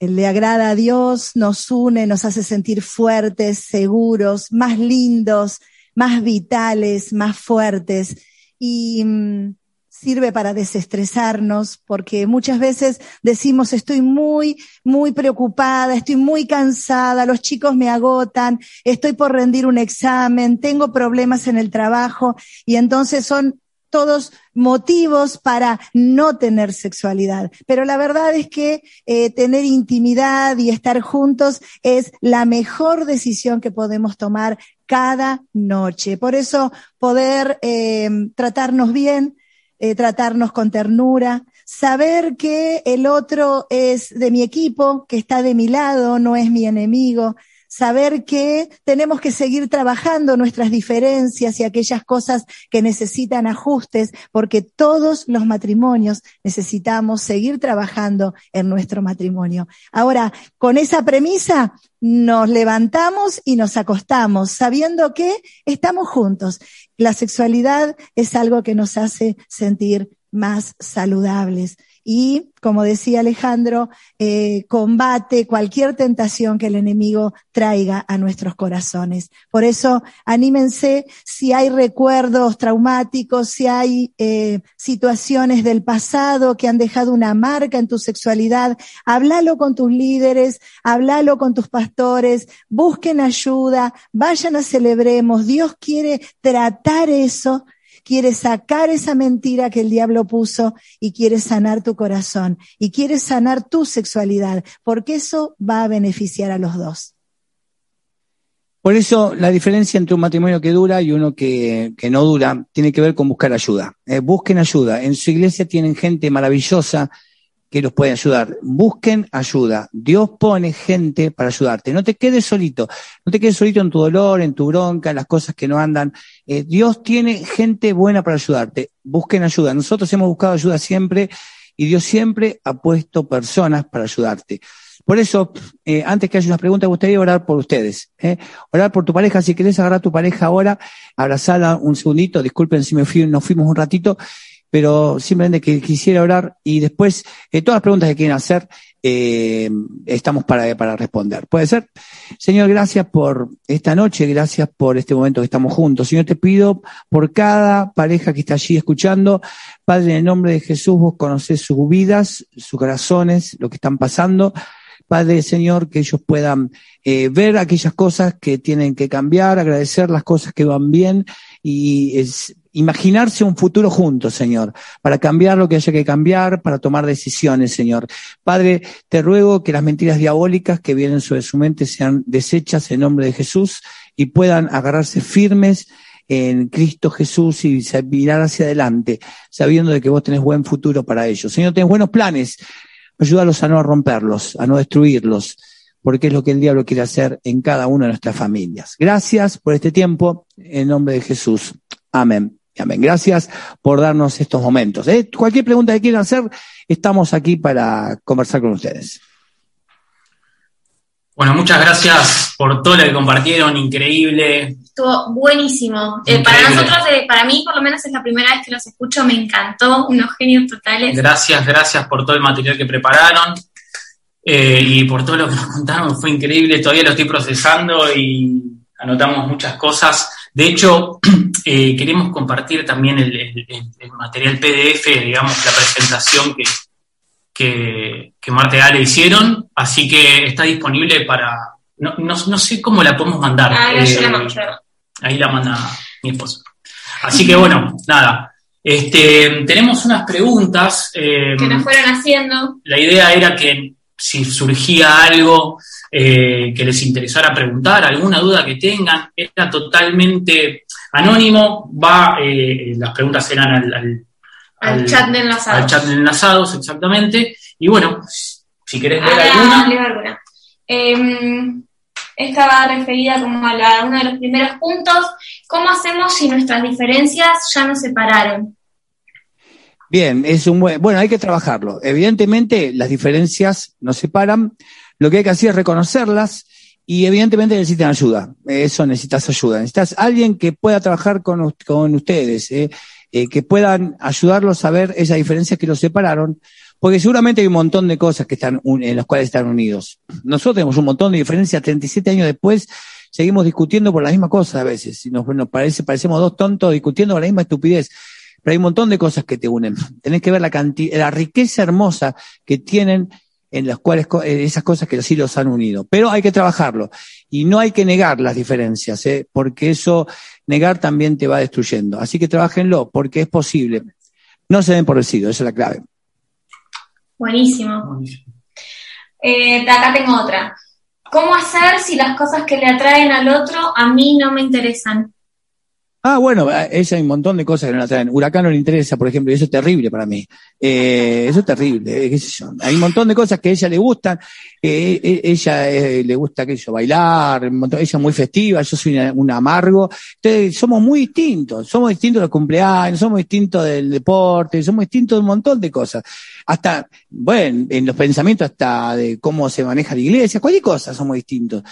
le agrada a Dios, nos une, nos hace sentir fuertes, seguros, más lindos, más vitales, más fuertes y mm, sirve para desestresarnos porque muchas veces decimos estoy muy, muy preocupada, estoy muy cansada, los chicos me agotan, estoy por rendir un examen, tengo problemas en el trabajo y entonces son todos motivos para no tener sexualidad. Pero la verdad es que eh, tener intimidad y estar juntos es la mejor decisión que podemos tomar cada noche. Por eso poder eh, tratarnos bien, eh, tratarnos con ternura, saber que el otro es de mi equipo, que está de mi lado, no es mi enemigo, saber que tenemos que seguir trabajando nuestras diferencias y aquellas cosas que necesitan ajustes, porque todos los matrimonios necesitamos seguir trabajando en nuestro matrimonio. Ahora, con esa premisa, nos levantamos y nos acostamos sabiendo que estamos juntos. La sexualidad es algo que nos hace sentir más saludables. Y, como decía Alejandro, eh, combate cualquier tentación que el enemigo traiga a nuestros corazones. Por eso, anímense si hay recuerdos traumáticos, si hay eh, situaciones del pasado que han dejado una marca en tu sexualidad, háblalo con tus líderes, háblalo con tus pastores, busquen ayuda, vayan a celebremos. Dios quiere tratar eso quiere sacar esa mentira que el diablo puso y quiere sanar tu corazón y quiere sanar tu sexualidad, porque eso va a beneficiar a los dos. Por eso la diferencia entre un matrimonio que dura y uno que, no dura tiene que ver con buscar ayuda. Eh, busquen ayuda. En su iglesia tienen gente maravillosa que los puede ayudar. Busquen ayuda. Dios pone gente para ayudarte. No te quedes solito. No te quedes solito en tu dolor, en tu bronca, en las cosas que no andan. Eh, Dios tiene gente buena para ayudarte. Busquen ayuda. Nosotros hemos buscado ayuda siempre y Dios siempre ha puesto personas para ayudarte. Por eso, eh, antes que haya unas preguntas, me gustaría orar por ustedes. ¿eh? Orar por tu pareja. Si querés agarrar a tu pareja ahora, abrazala un segundito. Disculpen si me fui, nos fuimos un ratito pero simplemente que quisiera orar y después eh, todas las preguntas que quieran hacer eh, estamos para, para responder. ¿Puede ser? Señor, gracias por esta noche, gracias por este momento que estamos juntos. Señor, te pido por cada pareja que está allí escuchando, Padre, en el nombre de Jesús, vos conocés sus vidas, sus corazones, lo que están pasando. Padre, Señor, que ellos puedan eh, ver aquellas cosas que tienen que cambiar, agradecer las cosas que van bien y es, imaginarse un futuro juntos, Señor, para cambiar lo que haya que cambiar, para tomar decisiones, Señor. Padre, te ruego que las mentiras diabólicas que vienen sobre su mente sean deshechas en nombre de Jesús y puedan agarrarse firmes en Cristo Jesús y mirar hacia adelante, sabiendo de que vos tenés buen futuro para ellos. Señor, tenés buenos planes. Ayúdalos a no romperlos, a no destruirlos, porque es lo que el diablo quiere hacer en cada una de nuestras familias. Gracias por este tiempo, en nombre de Jesús. Amén. Amén. Gracias por darnos estos momentos. ¿eh? Cualquier pregunta que quieran hacer, estamos aquí para conversar con ustedes. Bueno, muchas gracias por todo lo que compartieron, increíble. Estuvo buenísimo. Eh, para nosotros, eh, para mí por lo menos es la primera vez que los escucho, me encantó, unos genios totales. Gracias, gracias por todo el material que prepararon y por todo lo que nos contaron, fue increíble, todavía lo estoy procesando y anotamos muchas cosas. De hecho, *clears throat* eh, queremos compartir también el, material PDF, digamos, la presentación que, que, que Marta y Ale hicieron, así que está disponible para... No, no, sé cómo la podemos mandar. Ah, eh, la ahí la manda mi esposo. Así que bueno, nada. Este, tenemos unas preguntas. Eh, que nos fueron haciendo. La idea era que si surgía algo eh, que les interesara preguntar, alguna duda que tengan, era totalmente anónimo, va, eh, las preguntas serán al, al, chat de enlazados. Al chat de enlazados, exactamente. Y bueno, si querés ver alguna. Em, esta va referida como a la, uno de los primeros puntos. ¿Cómo hacemos si nuestras diferencias ya nos separaron? Bien, es un buen, bueno, hay que trabajarlo. Evidentemente, las diferencias nos separan, lo que hay que hacer es reconocerlas y evidentemente necesitan ayuda. Eso necesitas ayuda. Necesitas alguien que pueda trabajar con, con ustedes, ¿eh? Eh, que puedan ayudarlos a ver esas diferencias que los separaron, porque seguramente hay un montón de cosas que están en las cuales están unidos. Nosotros tenemos un montón de diferencias, 37 años después seguimos discutiendo por la misma cosa a veces. Y nos, nos parece, parecemos dos tontos discutiendo por la misma estupidez. Pero hay un montón de cosas que te unen. Tenés que ver la cantidad, la riqueza hermosa que tienen en las cuales esas cosas que sí los han unido. Pero hay que trabajarlo y no hay que negar las diferencias, ¿eh? porque eso negar también te va destruyendo. Así que trabajenlo porque es posible. No se den por vencidos, esa es la clave. Buenísimo. Eh, acá tengo otra. ¿Cómo hacer si las cosas que le atraen al otro a mí no me interesan? Ah, bueno, ella hay un montón de cosas que no la traen. Huracán no le interesa, por ejemplo, y eso es terrible para mí. Eh, eso es terrible, eh, qué sé yo. Hay un montón de cosas que a ella le gustan. Eh, ella le gusta, qué yo, bailar, ella es muy festiva, yo soy un amargo. Entonces, somos muy distintos. Somos distintos los cumpleaños, somos distintos del deporte, somos distintos de un montón de cosas. Hasta, bueno, en los pensamientos hasta de cómo se maneja la iglesia, cualquier cosa somos distintos.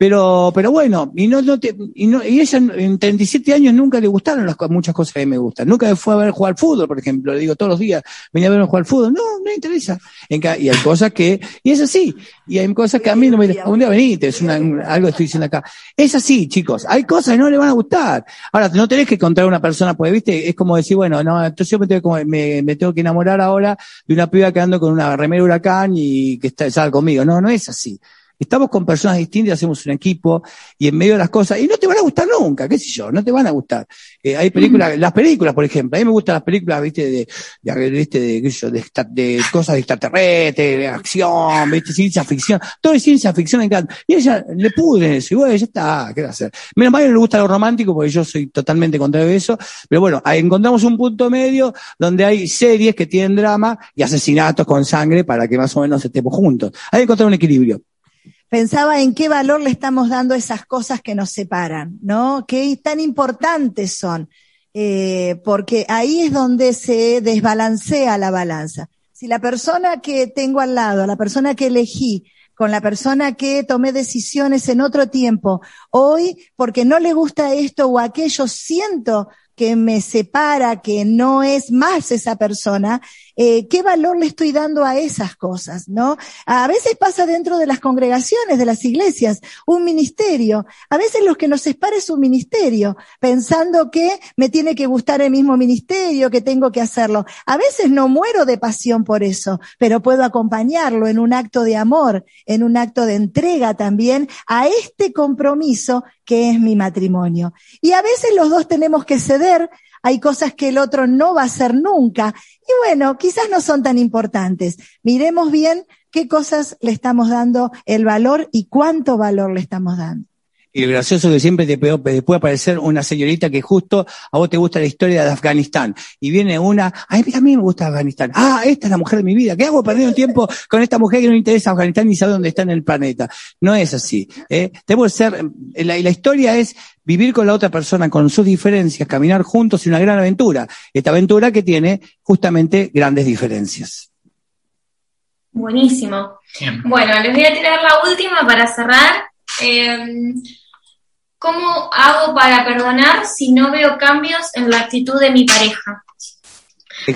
Pero, pero bueno, y no, no te, y, no, y ella en 37 años nunca le gustaron las muchas cosas que a me gustan. Nunca fue a ver jugar al fútbol, por ejemplo, le digo todos los días, venía a verme jugar al fútbol. No, no me interesa. y hay cosas que, y es así, y hay cosas que a mí no me, un día venite, es una, algo que estoy diciendo acá. Es así, chicos, hay cosas que no le van a gustar. Ahora, no tenés que encontrar una persona, pues, viste, es como decir, bueno, no, entonces yo me tengo, me, me tengo que enamorar ahora de una piba que ando con una remera huracán y que está, sale conmigo. No, no es así. Estamos con personas distintas, hacemos un equipo y en medio de las cosas, y no te van a gustar nunca, qué sé yo, no te van a gustar. Eh, hay películas, las películas, por ejemplo, a mí me gustan las películas, viste, de, de, viste, de, qué sé yo, de, de, cosas de extraterrestres, de acción, viste, ciencia ficción, todo es ciencia ficción me encanta. Y ella le pude eso, y bueno, ya está, ¿qué va a hacer? Menos mal que no le gusta lo romántico, porque yo soy totalmente contrario de eso, pero bueno, ahí encontramos un punto medio donde hay series que tienen drama y asesinatos con sangre para que más o menos estemos juntos. Hay que encontrar un equilibrio pensaba en qué valor le estamos dando esas cosas que nos separan, ¿no? Qué tan importantes son, eh, porque ahí es donde se desbalancea la balanza. Si la persona que tengo al lado, la persona que elegí, con la persona que tomé decisiones en otro tiempo, hoy, porque no le gusta esto o aquello, siento que me separa, que no es más esa persona, eh, ¿qué valor le estoy dando a esas cosas? ¿No? A veces pasa dentro de las congregaciones, de las iglesias, un ministerio. A veces lo que nos separa es un ministerio, pensando que me tiene que gustar el mismo ministerio, que tengo que hacerlo. A veces no muero de pasión por eso, pero puedo acompañarlo en un acto de amor, en un acto de entrega también a este compromiso que es mi matrimonio. Y a veces los dos tenemos que ceder, hay cosas que el otro no va a hacer nunca. Y bueno, quizás no son tan importantes. Miremos bien qué cosas le estamos dando el valor y cuánto valor le estamos dando. Y el gracioso que siempre te puede, aparecer una señorita que justo a vos te gusta la historia de Afganistán. Y viene una, ay, a mí me gusta Afganistán. Ah, esta es la mujer de mi vida. ¿Qué hago perdiendo tiempo con esta mujer que no le interesa Afganistán ni sabe dónde está en el planeta? No es así. ¿eh? Debo ser, la, la historia es vivir con la otra persona, con sus diferencias, caminar juntos en una gran aventura. Esta aventura que tiene justamente grandes diferencias. Buenísimo. Bueno, les voy a tirar la última para cerrar. Eh, ¿Cómo hago para perdonar si no veo cambios en la actitud de mi pareja?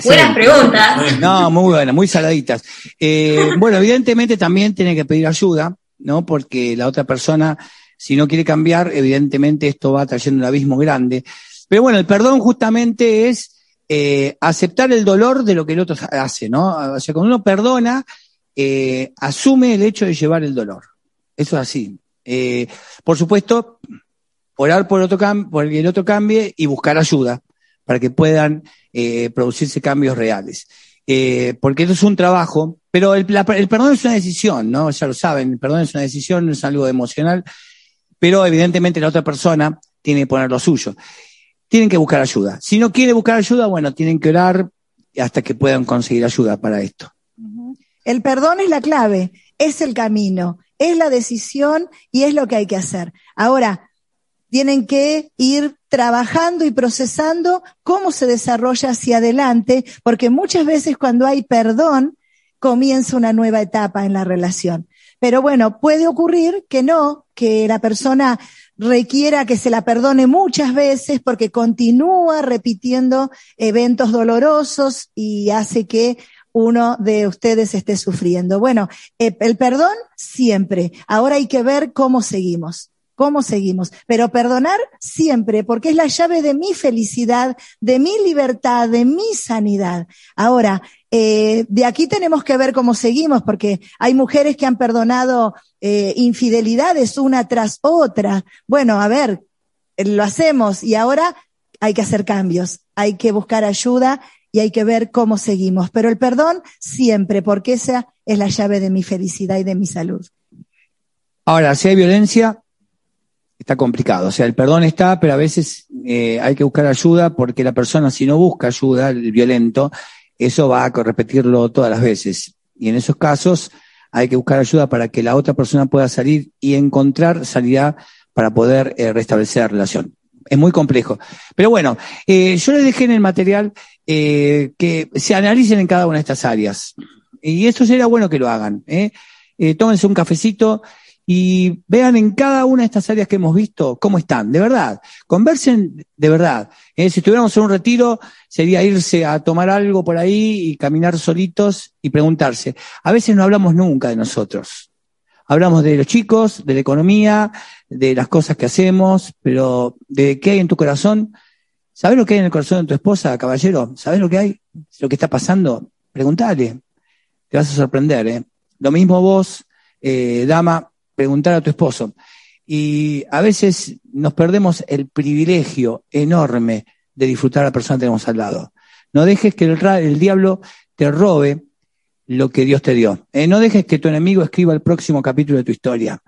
Buenas preguntas. No, muy buenas, muy saladitas. Eh, *laughs* bueno, evidentemente también tiene que pedir ayuda, ¿no? Porque la otra persona, si no quiere cambiar, evidentemente esto va trayendo un abismo grande. Pero bueno, el perdón justamente es eh, aceptar el dolor de lo que el otro hace, ¿no? O sea, cuando uno perdona, eh, asume el hecho de llevar el dolor. Eso es así. por supuesto, orar por, otro por que el otro cambie y buscar ayuda para que puedan eh, producirse cambios reales. Eh, porque esto es un trabajo, pero el, el, perdón es una decisión, ¿no? Ya lo saben, el perdón es una decisión, es algo emocional, pero evidentemente la otra persona tiene que poner lo suyo. Tienen que buscar ayuda. Si no quiere buscar ayuda, bueno, tienen que orar hasta que puedan conseguir ayuda para esto. El perdón es la clave, es el camino, es la decisión y es lo que hay que hacer. Ahora, tienen que ir trabajando y procesando cómo se desarrolla hacia adelante, porque muchas veces cuando hay perdón, comienza una nueva etapa en la relación. Pero bueno, puede ocurrir que no, que la persona requiera que se la perdone muchas veces porque continúa repitiendo eventos dolorosos y hace que uno de ustedes esté sufriendo. Bueno, eh, el perdón siempre. Ahora hay que ver cómo seguimos cómo seguimos. Pero perdonar siempre, porque es la llave de mi felicidad, de mi libertad, de mi sanidad. Ahora, eh, de aquí tenemos que ver cómo seguimos, porque hay mujeres que han perdonado eh, infidelidades una tras otra. Bueno, a ver, lo hacemos y ahora hay que hacer cambios, hay que buscar ayuda y hay que ver cómo seguimos. Pero el perdón siempre, porque esa es la llave de mi felicidad y de mi salud. Ahora, si hay violencia, está complicado. O sea, el perdón está, pero a veces eh, hay que buscar ayuda porque la persona, si no busca ayuda, el violento, eso va a repetirlo todas las veces. Y en esos casos hay que buscar ayuda para que la otra persona pueda salir y encontrar salida para poder eh, restablecer la relación. Es muy complejo. Pero bueno, eh, yo les dejé en el material que se analicen en cada una de estas áreas. Y eso sería bueno que lo hagan. tómense un cafecito y vean en cada una de estas áreas que hemos visto cómo están, de verdad. Conversen de verdad. Eh, si estuviéramos en un retiro, sería irse a tomar algo por ahí y caminar solitos y preguntarse. A veces no hablamos nunca de nosotros. Hablamos de los chicos, de la economía, de las cosas que hacemos, pero de qué hay en tu corazón. ¿Sabes lo que hay en el corazón de tu esposa, caballero? ¿Sabes lo que hay? ¿Lo que está pasando? Pregúntale. Te vas a sorprender, ¿eh? Lo mismo vos, eh, dama, preguntar a tu esposo. Y a veces nos perdemos el privilegio enorme de disfrutar a la persona que tenemos al lado. No dejes que el, diablo te robe lo que Dios te dio. Eh, no dejes que tu enemigo escriba el próximo capítulo de tu historia.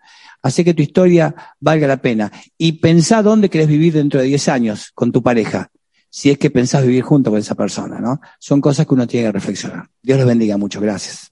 Hace que tu historia valga la pena. Y pensá dónde querés vivir dentro de 10 años con tu pareja, si es que pensás vivir junto con esa persona, ¿no? Son cosas que uno tiene que reflexionar. Dios los bendiga mucho. Gracias.